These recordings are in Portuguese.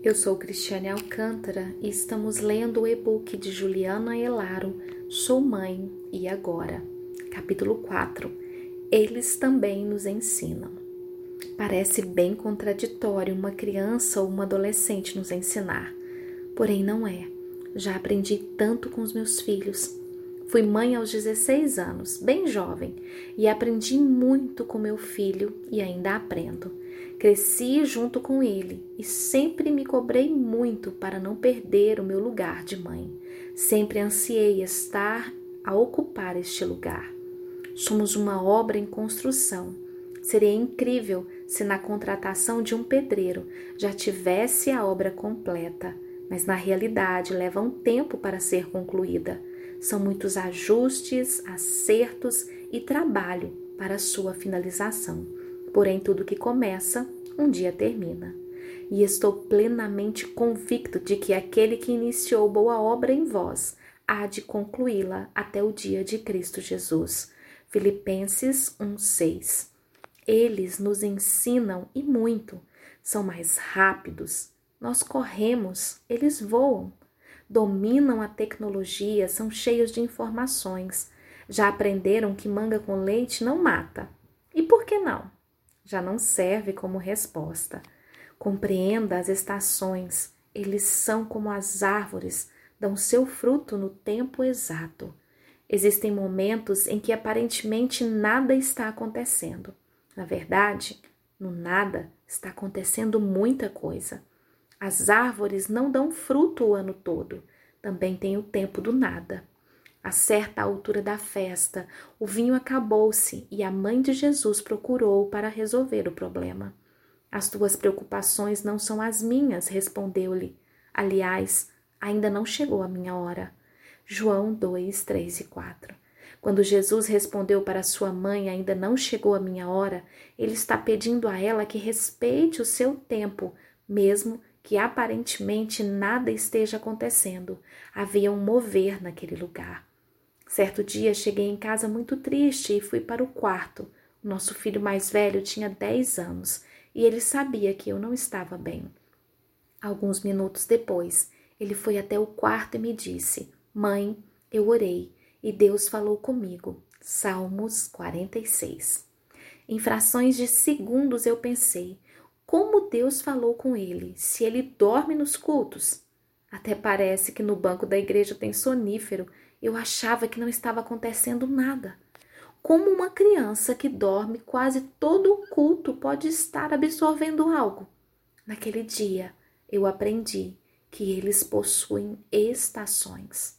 Eu sou Cristiane Alcântara e estamos lendo o e-book de Juliana Elaro, Sou Mãe e Agora, capítulo 4. Eles também nos ensinam. Parece bem contraditório uma criança ou uma adolescente nos ensinar, porém não é. Já aprendi tanto com os meus filhos. Fui mãe aos 16 anos, bem jovem, e aprendi muito com meu filho e ainda aprendo. Cresci junto com ele e sempre me cobrei muito para não perder o meu lugar de mãe. Sempre ansiei estar a ocupar este lugar. Somos uma obra em construção. Seria incrível se na contratação de um pedreiro já tivesse a obra completa, mas na realidade leva um tempo para ser concluída. São muitos ajustes, acertos e trabalho para sua finalização. Porém, tudo que começa, um dia termina. E estou plenamente convicto de que aquele que iniciou boa obra em vós há de concluí-la até o dia de Cristo Jesus. Filipenses 1:6. Eles nos ensinam e muito. São mais rápidos. Nós corremos, eles voam. Dominam a tecnologia, são cheios de informações. Já aprenderam que manga com leite não mata. E por que não? já não serve como resposta. Compreenda as estações, eles são como as árvores, dão seu fruto no tempo exato. Existem momentos em que aparentemente nada está acontecendo. Na verdade, no nada está acontecendo muita coisa. As árvores não dão fruto o ano todo, também tem o tempo do nada. A certa altura da festa, o vinho acabou-se e a mãe de Jesus procurou para resolver o problema. As tuas preocupações não são as minhas, respondeu-lhe. Aliás, ainda não chegou a minha hora. João 2, 3 e 4. Quando Jesus respondeu para sua mãe, ainda não chegou a minha hora, ele está pedindo a ela que respeite o seu tempo, mesmo que aparentemente nada esteja acontecendo. Havia um mover naquele lugar. Certo dia cheguei em casa muito triste e fui para o quarto. Nosso filho mais velho tinha 10 anos e ele sabia que eu não estava bem. Alguns minutos depois, ele foi até o quarto e me disse: Mãe, eu orei e Deus falou comigo. Salmos 46. Em frações de segundos eu pensei: como Deus falou com ele, se ele dorme nos cultos? Até parece que no banco da igreja tem sonífero eu achava que não estava acontecendo nada. Como uma criança que dorme quase todo o culto pode estar absorvendo algo. Naquele dia, eu aprendi que eles possuem estações.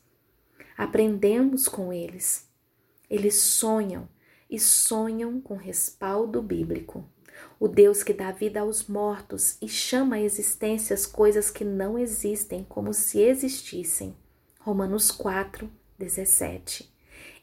Aprendemos com eles. Eles sonham e sonham com respaldo bíblico. O Deus que dá vida aos mortos e chama à existência as coisas que não existem como se existissem. Romanos 4, 17.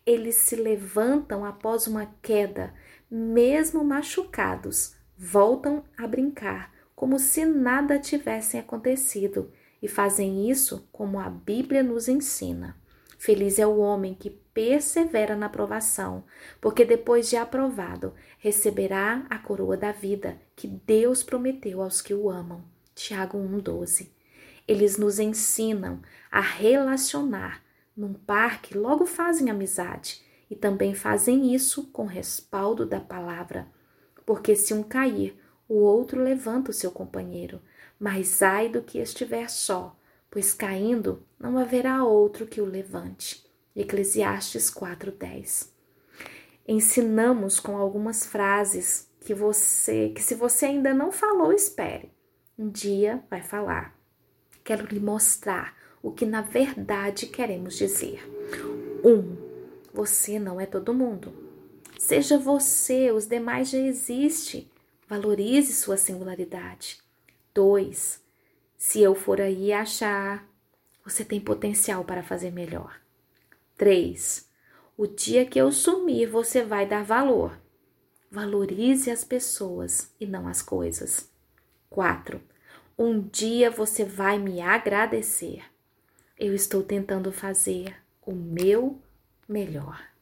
Eles se levantam após uma queda, mesmo machucados, voltam a brincar, como se nada tivesse acontecido, e fazem isso como a Bíblia nos ensina. Feliz é o homem que persevera na provação, porque depois de aprovado, receberá a coroa da vida que Deus prometeu aos que o amam. Tiago 1,12. Eles nos ensinam a relacionar num parque, logo fazem amizade e também fazem isso com respaldo da palavra. Porque se um cair, o outro levanta o seu companheiro, mas ai do que estiver só, pois caindo não haverá outro que o levante. Eclesiastes 4:10. Ensinamos com algumas frases que você, que se você ainda não falou, espere. Um dia vai falar. Quero lhe mostrar o que na verdade queremos dizer. Um, você não é todo mundo. Seja você, os demais já existem. Valorize sua singularidade. Dois, se eu for aí achar, você tem potencial para fazer melhor. Três, o dia que eu sumir, você vai dar valor. Valorize as pessoas e não as coisas. 4. Um dia você vai me agradecer eu estou tentando fazer o meu melhor.